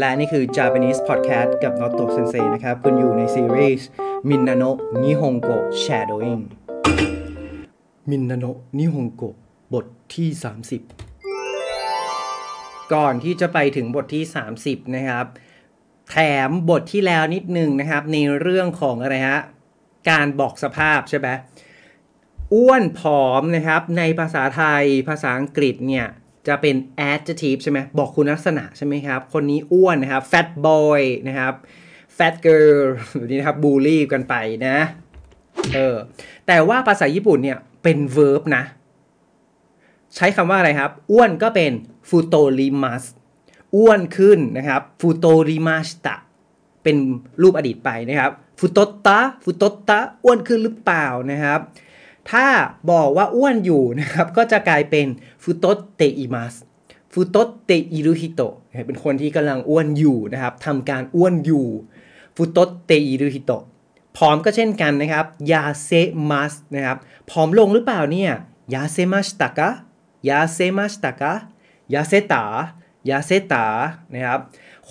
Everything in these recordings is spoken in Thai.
และนี่คือ Japanese Podcast กับ Noto Sensei นะครับ คุณอยู่ในซีรีส์ Minano Nihongo Shadowing Minano Nihongo บทที่ 30 ก่อนที่จะไปถึงบทที่ 30 นะครับ แถมบทที่แล้วนิดนึงนะครับ ในเรื่องของอะไรฮะ การบอกสภาพใช่ไหมอ้วนผอมนะครับ ในภาษาไทยภาษาอังกฤษเนี่ย จะเป็น adjective ใช่ไหมบอกคุณลักษณะใช่ไหมครับ คนนี้อ้วนนะครับ fat boy นะครับ fat girl แบบนี้นะครับบูลลี่กันไปนะเออแต่ว่าภาษาญี่ปุ่นเนี่ยเป็น verb นะ ใช้คำว่าอะไรครับ อ้วนก็เป็น futorimas อ้วนขึ้นนะครับ futorimasta เป็นรูปอดีตไปนะครับ futotta futotta อ้วนขึ้นหรือเปล่านะครับ ถ้าบอกว่าอ้วนอยู่นะครับ ก็จะกลายเป็น futotte imas futotte iru hito เป็นคนที่กำลังอ้วนอยู่นะครับทำการอ้วนอยู่ futotte iru hito ผอมก็เช่นกันนะครับยาเซมัสนะครับผอมลงหรือเปล่าเนี่ยยาเซมาสตากะยาเซมาสตากะยาเซตายาเซตานะครับ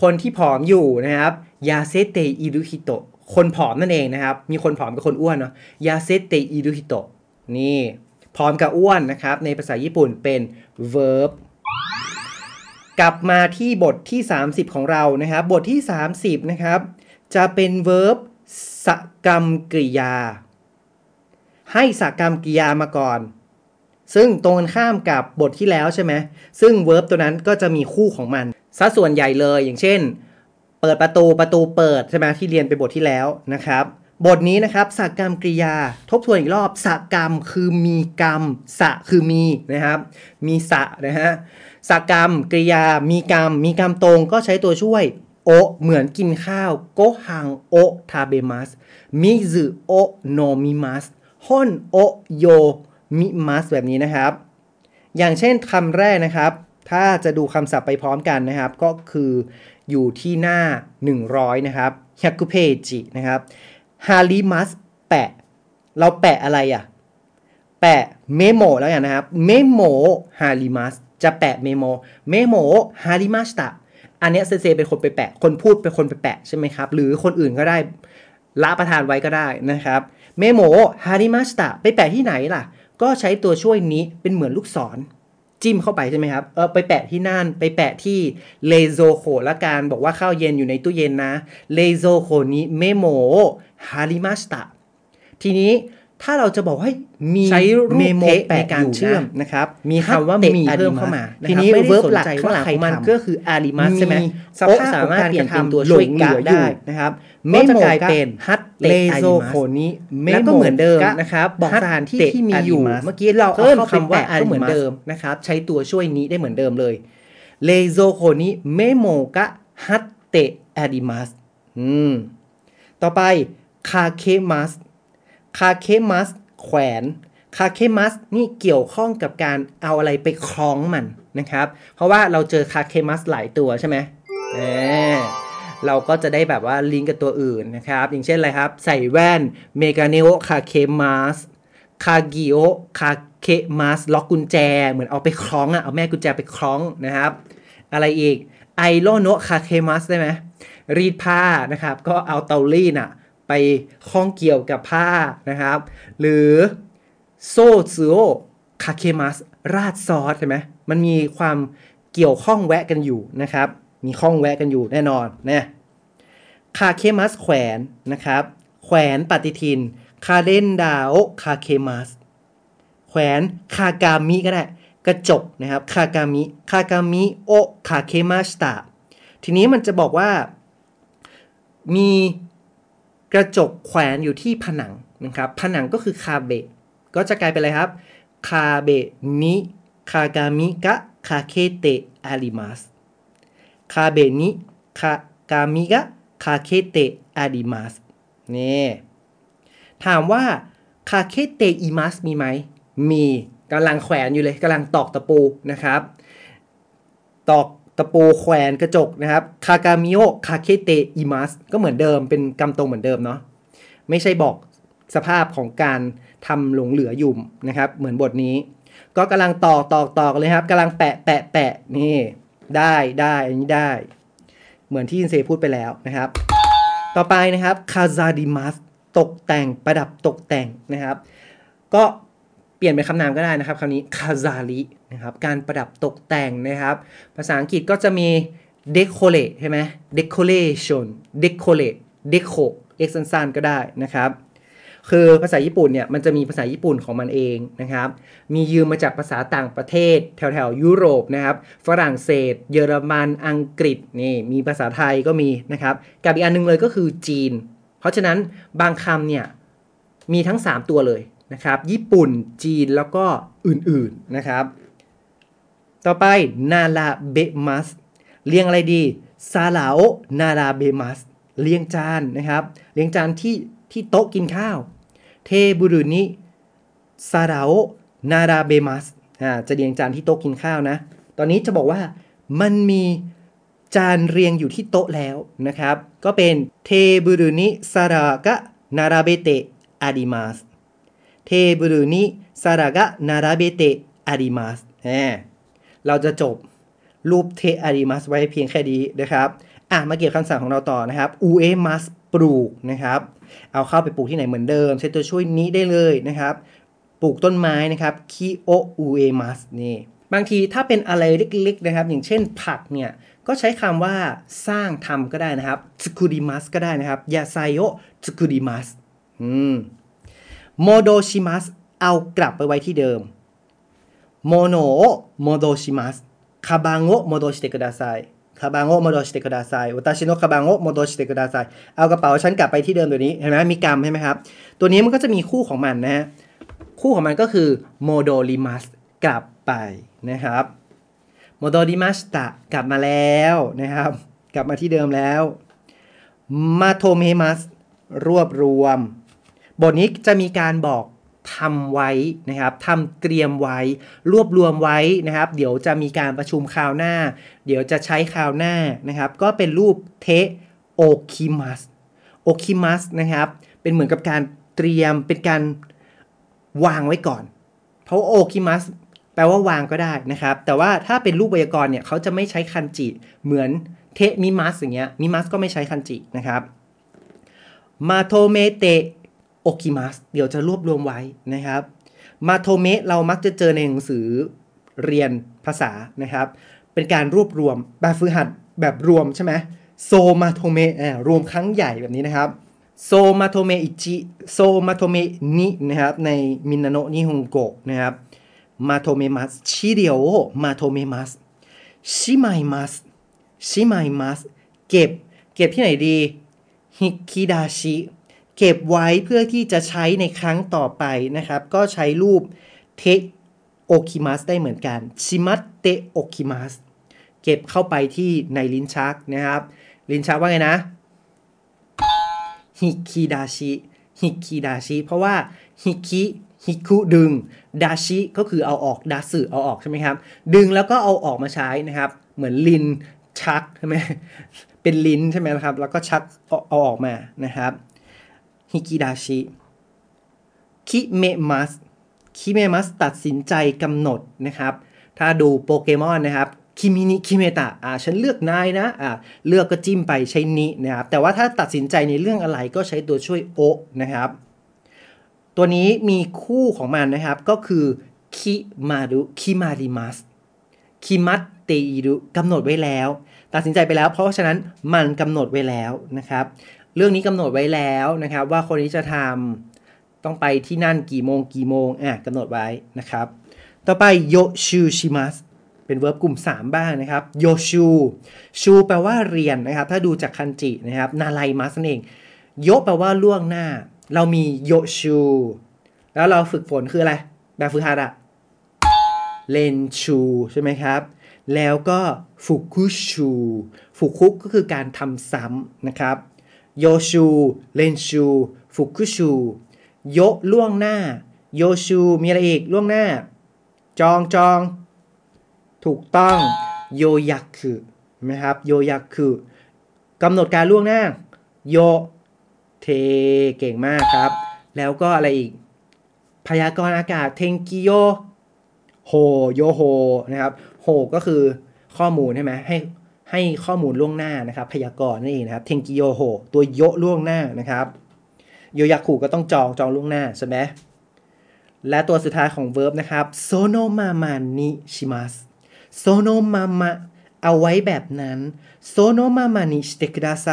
คนที่ผอมอยู่นะครับยาเซเตอิรุฮิโตะคนผอมนั่นเองนะครับ มีคนผอมกับคนอ้วนเนาะยาเซเตอิรุฮิโตะ นี่ผอมกับอ้วนนะครับ ในภาษาญี่ปุ่นเป็น verb กลับมาที่บทที่ 30 ของเรานะครับ บทที่ 30 นะครับ จะเป็น verb สกรรมกริยา ให้สกรรมกริยามาก่อน ซึ่งตรงกันข้ามกับบทที่แล้วใช่ไหมซึ่ง verb ตัวนั้นก็จะมีคู่ของมันซะส่วนใหญ่เลยอย่างเช่น เปิดประตูประตูเปิดใช่ไหมที่เรียนไปบทที่แล้วนะครับ บทนี้นะครับสักกรรมกริยา ทบทวนอีกรอบสักกรรมคือมีกรรมสะคือมีนะครับ มีสะนะฮะสักกรรมกริยา มีกรรม มีกรรมตรงก็ใช้ตัวช่วยโอเหมือนกินข้าวโกฮังโอทาเบมัสมิซึโอโนมิมัสฮอนโอโยมิมัสแบบนี้นะครับ อย่างเช่นคำแรกนะครับ ถ้าจะดูคำศัพท์ไปพร้อมกันนะครับ ก็คืออยู่ที่หน้า 100 นะครับ百ページนะครับ 貼ります แปะ เราแปะอะไรอะ่ะ แปะ メモ แล้วกันนะครับ メモ貼ります จะแปะ メモ メモ貼りました อันเนี้ย 先生 เป็นคนไปแปะ คนพูดเป็นคนไปแปะใช่ไหมครับ หรือคนอื่นก็ได้ละประธานไว้ก็ได้นะครับ メモ貼りました ไปแปะที่ไหนล่ะ ก็ใช้ตัวช่วย に เป็นเหมือนลูกศร จิ้มเข้าไปใช่ไหมครับ เออไปแปะที่นั่น ไปแปะที่冷蔵庫 ละกันบอกว่าข้าวเย็นอยู่ในตู้เย็นนะ 冷蔵庫にメモ貼りました ทีนี้ ถ้าเราจะบอกให้มีใช้รูป て ในการเชื่อมนะครับ มีคำว่ามีเพิ่มเข้ามา ทีนี้ verb หลักข้างหลังของมันก็คือあります ใช่ไหมสภาพสามารถเปลี่ยนเป็นตัวช่วย が ได้นะครับメモ เป็น 貼って 冷蔵庫に แล้วก็เหมือนเดิมนะครับบอกสถานที่ที่มีอยู่ เมื่อกี้เราเพิ่มคำว่าก็เหมือนเดิมนะครับ ใช้ตัวช่วย に ได้เหมือนเดิมเลย 冷蔵庫にメモが貼ってあります อืมต่อไป 掛けます 掛けます แขวน 掛けます นี่เกี่ยวข้องกับการเอาอะไรไปคล้องมันนะครับ เพราะว่าเราเจอ かけます หลายตัวใช่ไหมเออเราก็จะได้แบบว่าลิงก์กับตัวอื่นนะครับ อย่างเช่นอะไรครับ ใส่แว่น メガネをかけます 鍵をかけます ล็อกกุญแจ เหมือนเอาไปคล้องอะเอาแม่กุญแจไปคล้องนะครับ อะไรอีกアイロンをかけます ได้ไหมรีดผ้านะครับ ก็เอาเตารีดอะ ไปคล้องเกี่ยวกับผ้านะครับ หรือソースをかけます ราดซอสใช่ไหมมันมีความเกี่ยวข้องแวะกันอยู่นะครับ มีข้องแวะกันอยู่แน่นอนนะ かけます แขวนนะครับ แขวนปฏิทิน カレンダーをかけます แขวน 鏡 ก็ได้ กระจกนะครับคากามิคากามิโอคาเคมัสตาทีนี้มันจะบอกว่ามี กระจกแขวนอยู่ที่ผนังนะครับผนังก็คือ 壁 ก็จะกลายเป็นอะไรครับ 壁に鏡がかけてあります 壁に鏡がかけてあります นี่ถามว่า かけています มีไหมมีกำลังแขวนอยู่เลยกำลังตอกตะปูนะครับ ตอก ตะปูแขวนกระจกนะครับคากามิโอคาเคเตอิมัสก็เหมือนเดิมเป็นกำตรงเหมือนเดิมเนาะไม่ใช่บอกสภาพของการทำหลงเหลืออยู่นะครับ เหมือนบทนี้ ก็กำลังตอกตอกตอกเลยครับกำลังแปะแปะแปะนี่ได้ได้อันนี้ได้ เหมือนที่ 先生 พูดไปแล้วนะครับ ต่อไปนะครับ 飾ります ตกแต่งประดับตกแต่งนะครับ ก็ เปลี่ยนเป็นคำนามก็ได้นะครับคำนี้ 飾り นะครับการประดับตกแต่งนะครับ ภาษาอังกฤษก็จะมี decorate ใช่ไหม decoration decorate deco เรียกสั้นๆก็ได้นะครับ คือภาษาญี่ปุ่นเนี่ยมันจะมีภาษาญี่ปุ่นของมันเองนะครับ มียืมมาจากภาษาต่างประเทศ แถวๆยุโรปนะครับ ฝรั่งเศส เยอรมันอังกฤษนี่มีภาษาไทยก็มีนะครับ กับอีกอันนึงเลยก็คือจีน เพราะฉะนั้นบางคำเนี่ยมีทั้ง 3 ตัวเลย นะครับ ญี่ปุ่น จีนแล้วก็อื่นๆนะครับ ต่อไปนาลาเบมัสเรียงอะไรดีซาลาโอนาลาเบมัสเรียงจานนะครับ เรียงจานที่ที่โต๊ะกินข้าว เทบุรุนิซาราโอนาราเบมัสอ่าจะเรียงจานที่โต๊ะกินข้าวนะ ตอนนี้จะบอกว่ามันมีจานเรียงอยู่ที่โต๊ะแล้วนะครับ ก็เป็นเทบุรุนิซารากะนาราเบเตอาดิมัส เทบุรุนิซารากะนาราเบเตอาดิมัสเราจะจบรูปเทอาดิมัสไว้เพียงแค่นี้นะครับ อะ มาเก็บคำสั่งของเราต่อนะครับอูเอมัสปลูกนะครับ เอาเข้าไปปลูกที่ไหนเหมือนเดิม ใช้ตัวช่วยนี้ได้เลยนะครับ ปลูกต้นไม้นะครับคิโออูเอมัสนี่ บางทีถ้าเป็นอะไรเล็กๆนะครับ อย่างเช่นผักเนี่ย ก็ใช้คำว่าสร้างทำก็ได้นะครับ 作ります ก็ได้นะครับ 野菜を作ります อืม 戻します เอากลับไปไว้ที่เดิม ものを戻します かばんを戻してください かばんを戻してください 私のかばんを戻してください เอากระเป๋าฉันกลับไปที่เดิมตัวนี้เห็นไหมมีกรรมใช่ไหมครับ ตัวนี้มันก็จะมีคู่ของมันนะฮะคู่ของมันก็คือ 戻ります กลับไปนะครับโมโดริมัสตะกลับมาแล้วนะครับ กลับมาที่เดิมแล้วมาโทเมมัสรวบรวม บทนี้จะมีการบอกทำไว้นะครับทำเตรียมไว้ รวบรวมไว้นะครับ เดี๋ยวจะมีการประชุมคราวหน้า เดี๋ยวจะใช้คราวหน้านะครับ ก็เป็นรูปเทโอคิมัสโอคิมัสนะครับ เป็นเหมือนกับการเตรียมเป็นการวางไว้ก่อน เพราะ 置きます แปลว่าวางก็ได้นะครับ แต่ว่าถ้าเป็นรูปไวยากรณ์เนี่ยเขาจะไม่ใช้คันจิ เหมือน てみます อย่างเงี้ย みます ก็ไม่ใช้คันจินะครับ まとめて おきます เดี๋ยวจะรวบรวมไว้นะครับ まとめ เรามักจะเจอในหนังสือเรียนภาษานะครับ เป็นการรวบรวมแบบฝึกหัดแบบรวมใช่ไหม総まとめ รวมครั้งใหญ่แบบนี้นะครับ総まとめ一 総まとめ二 นะครับใน みんなの日本語 นะครับ まとめます ชิเดียว まとめます しまいます しまいます เก็บ เก็บที่ไหนดีฮิคิดาชิ เก็บไว้เพื่อที่จะใช้ในครั้งต่อไปนะครับ ก็ใช้รูป ておきます ได้เหมือนกัน しまっておきます เก็บเข้าไปที่ในลิ้นชักนะครับ ลิ้นชักว่าไงนะฮิคิดาชิฮิคิดาชิเพราะว่าฮิคิฮิคุดึงดาชิก็คือเอาออกดาสึเอาออกใช่ไหมครับ ดึงแล้วก็เอาออกมาใช้นะครับ เหมือนลิ้นชักใช่ไหมเป็นลิ้นใช่ไหมครับ แล้วก็ชักเอาออกมานะครับ ฮิกิดาชิคิเมมัสคิเมมัสตัดสินใจกำหนดนะครับ ถ้าดูโปเกมอนนะครับคิมินิคิเมตะอ่าฉันเลือกนายนะอ่าเลือกก็จิ้มไปใช้นินะครับ แต่ว่าถ้าตัดสินใจในเรื่องอะไรก็ใช้ตัวช่วยโอนะครับ ตัวนี้มีคู่ของมันนะครับก็คือคิมารุคิมาริมัสคิมัตเตอิรุกำหนดไว้แล้ว ตัดสินใจไปแล้ว เพราะฉะนั้นมันกำหนดไว้แล้วนะครับ เรื่องนี้กำหนดไว้แล้วนะครับ ว่าคนนี้จะทำต้องไปที่นั่นกี่โมงกี่โมงอะกำหนดไว้นะครับ ต่อไป 予習します เป็น verb กลุ่ม 3 บ้างนะครับ予習 習 แปลว่าเรียนนะครับ ถ้าดูจากคันจินะครับ習います นั่นเอง 予 แปลว่าล่วงหน้า เรามี 予習 แล้วเราฝึกฝนคืออะไร แบบฝึกหัดอะ 練習 ใช่ไหมครับ แล้วก็復習 復 ก็คือการทำซ้ำนะครับ 予習 練習 ฟุกุชู โยล่วงหน้า โยชู มีอะไรอีก ล่วงหน้า จองจอง ถูกต้อง โยยักคือไหมครับ โยยักคือกำหนดการล่วงหน้า โย เท เก่งมากครับ แล้วก็อะไรอีก พยากรณ์อากาศ เทงกิโย โฮ โยโฮ นะครับ โฮ ก็คือข้อมูลใช่ไหมให้ ให้ข้อมูลล่วงหน้านะครับ พยากรณ์นั่นเองนะครับเทงกิโยโฮตัวโยล่วงหน้านะครับโยยาคุก็ต้องจองจองล่วงหน้าใช่ไหมและตัวสุดท้ายของ verb นะครับ そのままにします そのまま เอาไว้แบบนั้น そのままにしてくださ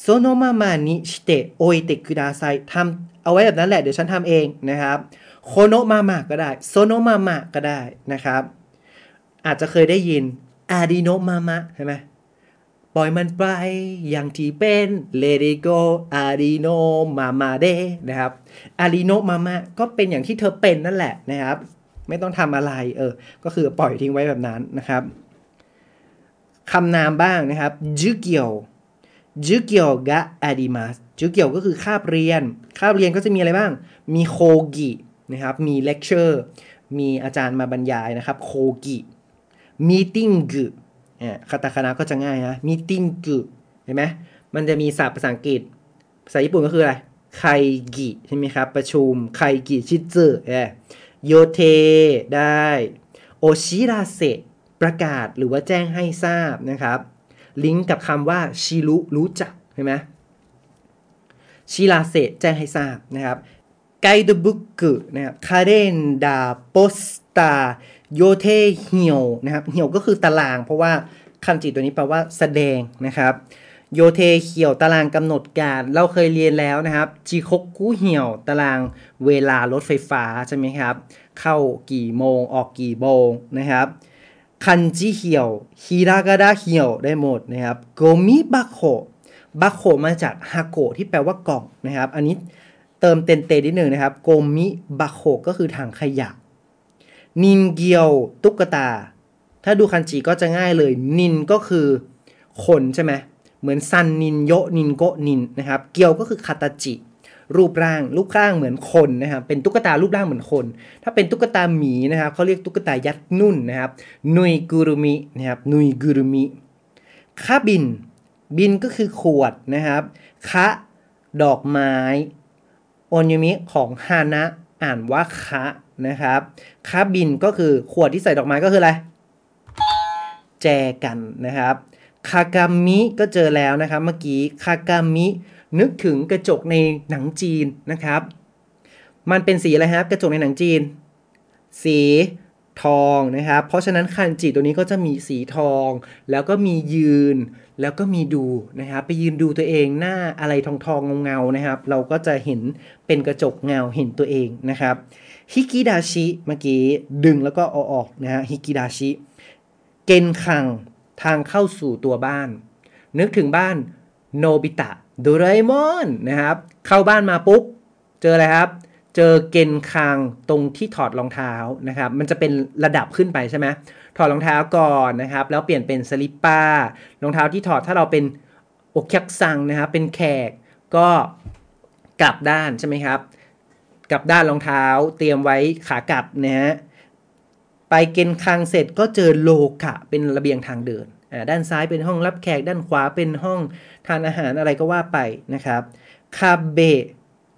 い そのままにしておいてください ทำเอาไว้แบบนั้นแหละ เดี๋ยวฉันทำเองนะครับ このまま ก็ได้ そのまま ก็ได้นะครับ อาจจะเคยได้ยิน ありのまま ใช่ไหมปล่อยมันไปอย่างที่เป็น let it go ありのままで นะครับ ありのまま ก็เป็นอย่างที่เธอเป็นนั่นแหละนะครับ ไม่ต้องทำอะไรเออ ก็คือปล่อยทิ้งไว้แบบนั้นนะครับคำนามบ้างนะครับ 授業 授業があります 授業 ก็คือคาบเรียน คาบเรียนก็จะมีอะไรบ้าง มี 講義 นะครับ มีเลคเชอร์ มีอาจารย์มาบรรยายนะครับ โคกิ มีติ้งกเนี่ยคาตาคานะก็จะง่ายนะมีติ้งกเห็นไหมมันจะมีศัพท์ภาษาอังกฤษ ภาษาญี่ปุ่นก็คืออะไรไคกิใช่ไหมครับ ประชุมไคกิชิซึเอโยเทได้โอชิราเซประกาศหรือว่าแจ้งให้ทราบนะครับ ลิงก์กับคำว่าชิรุรู้จักใช่ไหมชิราเซแจ้งให้ทราบนะครับไกด์บุ๊กนะครับคาเรนดาโปสตา โยเทเหียวนะครับเหียวก็คือตาราง เพราะว่าคันจิตัวนี้แปลว่าแสดงนะครับโยเทเหียวตารางกำหนดการ เราเคยเรียนแล้วนะครับจีคกกูเหียวตารางเวลารถไฟฟ้าใช่ไหมครับ เข้ากี่โมงออกกี่โมงนะครับคันจิเหียวฮิรากาดาเหียวได้หมดนะครับโกมิบะโคบะโคมาจากฮาโกที่แปลว่ากล่องนะครับ อันนี้เติมเต็นเตนิดหนึ่งนะครับโกมิบะโคก็คือถังขยะ นินเกียวตุ๊กตา ถ้าดูคันจิก็จะง่ายเลย นินก็คือคนใช่ไหมเหมือนซันนินโยนินโกนินนะครับ เกียวก็คือคาตาจิ รูปร่าง รูปร่างเหมือนคนนะครับ เป็นตุ๊กตารูปร่างเหมือนคน ถ้าเป็นตุ๊กตาหมีนะครับเขาเรียกตุ๊กตายัดนุ่นนะครับนุยกุรุมินะครับนุยกุรุมิคาบิน บินก็คือขวดนะครับคะดอกไม้โอนยูมิของฮานะ อ่านว่าคะนะครับคาบินก็คือขวดที่ใส่ดอกไม้ก็คืออะไร แจกันนะครับคากามิก็เจอแล้วนะครับเมื่อกี้คากามินึกถึงกระจกในหนังจีนนะครับ มันเป็นสีอะไรครับกระจกในหนังจีน สีทองนะครับ เพราะฉะนั้นคันจิตัวนี้ก็จะมีสีทอง แล้วก็มียืน แล้วก็มีดูนะครับไปยืนดูตัวเองหน้าอะไรทองทองเงาๆนะครับ เราก็จะเห็นเป็นกระจกเงาเห็นตัวเองนะครับฮิกิดาชิเมื่อกี้ดึงแล้วก็เอาออกนะฮะฮิกิดาชิเกนคังทางเข้าสู่ตัวบ้าน นึกถึงบ้านโนบิตะโดราเอมอนนะครับ เข้าบ้านมาปุ๊บ เจออะไรครับ เจอเกนคังตรงที่ถอดรองเท้านะครับ มันจะเป็นระดับขึ้นไปใช่ไหมถอดรองเท้าก่อนนะครับ แล้วเปลี่ยนเป็นสลิปป้ารองเท้าที่ถอดถ้าเราเป็นโอคักซังนะครับ เป็นแขกก็กลับด้านใช่ไหมครับ กลับด้านรองเท้าเตรียมไว้ขากลับนะฮะไปเกณฑ์คังเสร็จก็เจอโลกะเป็นระเบียงทางเดินด้านซ้ายเป็นห้องรับแขกด้านขวาเป็นห้องทานอาหารอะไรก็ว่าไปนะครับ 壁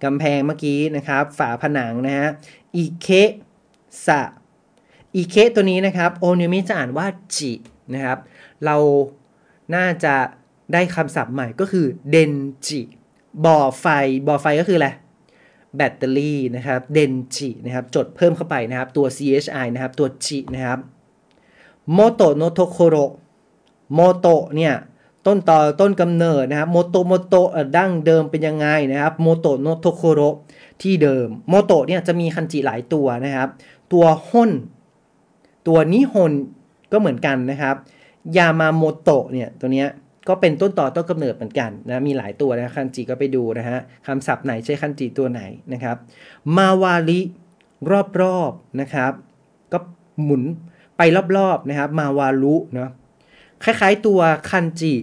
กำแพงเมื่อกี้นะครับ ฝาผนังนะฮะอิเคสะอิเคตัวนี้นะครับโอนิมิจะอ่านว่าจินะครับ เราน่าจะได้คำศัพท์ใหม่ก็คือ 電池 บ่อไฟบ่อไฟก็คืออะไรแบตเตอรี่นะครับ 電池 นะครับจดเพิ่มเข้าไปนะครับ ตัว CHI นะครับ ตัว ち นะครับโมโตโนโทโคโรโมโตเนี่ย ต้นต่อต้นกำเนิดนะครับโมโตโมโตดั้งเดิมเป็นยังไงนะครับโมโตโนโทโคโรที่เดิมโมโตเนี่ยจะมีคันจิหลายตัวนะครับ ตัวฮ้นตัวนิฮนก็เหมือนกันนะครับยามาโมโตเนี่ยตัวเนี้ยก็เป็นต้นต่อต้นกำเนิดเหมือนกันนะมีหลายตัวนะคันจิก็ไปดูนะฮะคำศัพท์ไหนใช้คันจิตัวไหนนะครับ 周りรอบๆนะครับ ก็หมุนไปรอบๆนะครับ มาวาลุเนาะ คล้ายๆตัวคันจิ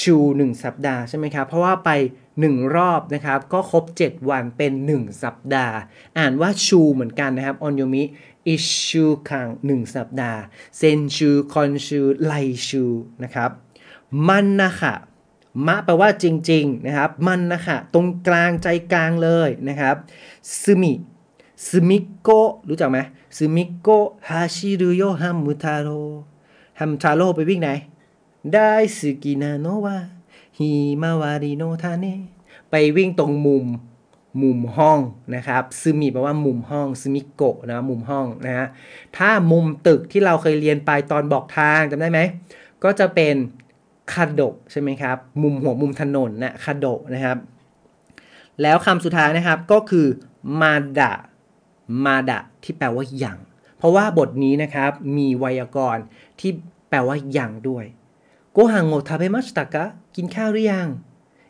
ชู1 สัปดาห์ใช่ไหมครับ เพราะว่าไป 1 รอบนะครับ ก็ครบ 7 วันเป็น 1 สัปดาห์ อ่านว่าชูเหมือนกันนะครับ ออนโยมิอิชูคัง1 สัปดาห์ เซนชูคอนชูไลชูนะครับมันนะคะมะแปลว่าจริงๆนะครับมันนะคะตรงกลางใจกลางเลยนะครับ隅 隅っこ รู้จักไหม 隅っこ走るよハム太郎 ฮัมทาโรไปวิ่งไหน 大好きなのはひまわりの種 ไปวิ่งตรงมุมมุมห้องนะครับ隅 แปลว่ามุมห้อง 隅っこ นะมุมห้องนะฮะถ้ามุมตึกที่เราเคยเรียนไปตอนบอกทางจำได้ไหม ก็จะเป็นคาโดใช่ไหมครับ มุมหัวมุมถนนนะคาโดนะครับ แล้วคำสุดท้ายนะครับก็คือมาดะมาดะที่แปลว่าอย่าง เพราะว่าบทนี้นะครับมีไวยากรณ์ที่แปลว่าอย่างด้วย โกฮังโงทาเบมัชตะกะกินข้าวหรือยัง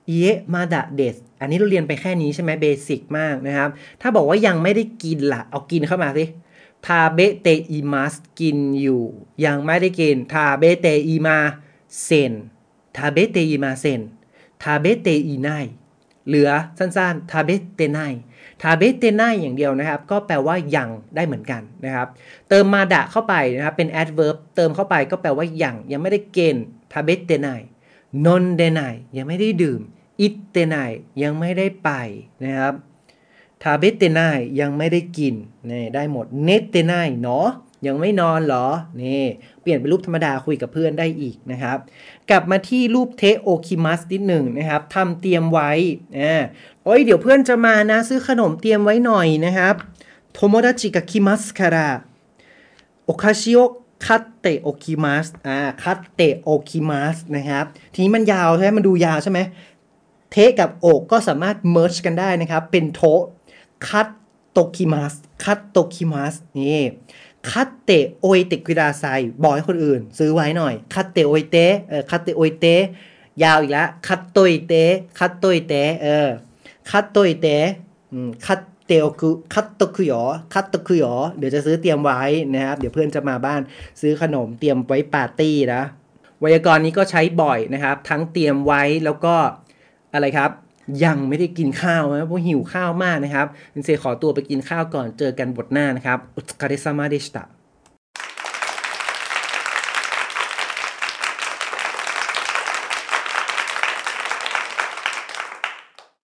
เยมาดะเดสอันนี้เราเรียนไปแค่นี้ใช่ไหมเบสิกมากนะครับ ถ้าบอกว่ายังไม่ได้กินละ่ะ เอากินเข้ามาสิทาเบเตอิมัสกินอยู่ ยังไม่ได้กินทาเบเตอิมาせん 食べていません 食べていない เหลือสั้นๆ 食べてない 食べてない อย่างเดียวนะครับ ก็แปลว่ายังได้เหมือนกันนะครับ เติม まだ เข้าไปนะครับ เป็น adverb เติมเข้าไปก็แปลว่ายังยังไม่ได้เกณฑ์ ทาเบเตไนนนเดไนยังไม่ได้ดื่มอิตเตไนยังไม่ได้ไปนะครับทาเบเตไนยังไม่ได้กินนี่ได้หมดเนตเตไนเนาะยังไม่นอนเหรอนี่เปลี่ยนเป็นรูปธรรมดาคุยกับเพื่อนได้อีกนะครับ กลับมาที่รูป ておきます นิดหนึ่งนะครับทำเตรียมไว้อ่าโอ้ยเดี๋ยวเพื่อนจะมานะ ซื้อขนมเตรียมไว้หน่อยนะครับ友達が来ますからお菓子を 買っておきます อ่า 買っておきます นะครับ ทีนี้มันยาวใช่ไหมมันดูยาวใช่ไหมて กับ お ก็สามารถ merge กันได้นะครับ เป็น と買っときます 買っときます นี่ 買っておいてください บอกให้คนอื่น ซื้อไว้หน่อย คัตเตโอเตเออคัตเตโอเตยาวอีกแล้วคัตโตเตคัตโตเตเออคัตโตเตอืมคัต เตียวคือคัตโตคุยอคัตโตคุยอเดี๋ยวจะซื้อเตรียมไว้นะครับ เดี๋ยวเพื่อนจะมาบ้านซื้อขนมเตรียมไว้ปาร์ตี้นะไวยากรณ์นี้ก็ใช้บ่อยนะครับ ทั้งเตรียมไว้แล้วก็อะไรครับยังไม่ได้กินข้าวนะเพราะหิวข้าวมากนะครับเซขอตัวไปกินข้าวก่อนเจอกันบทหน้านะครับอุตคาเดซามาเดชตะ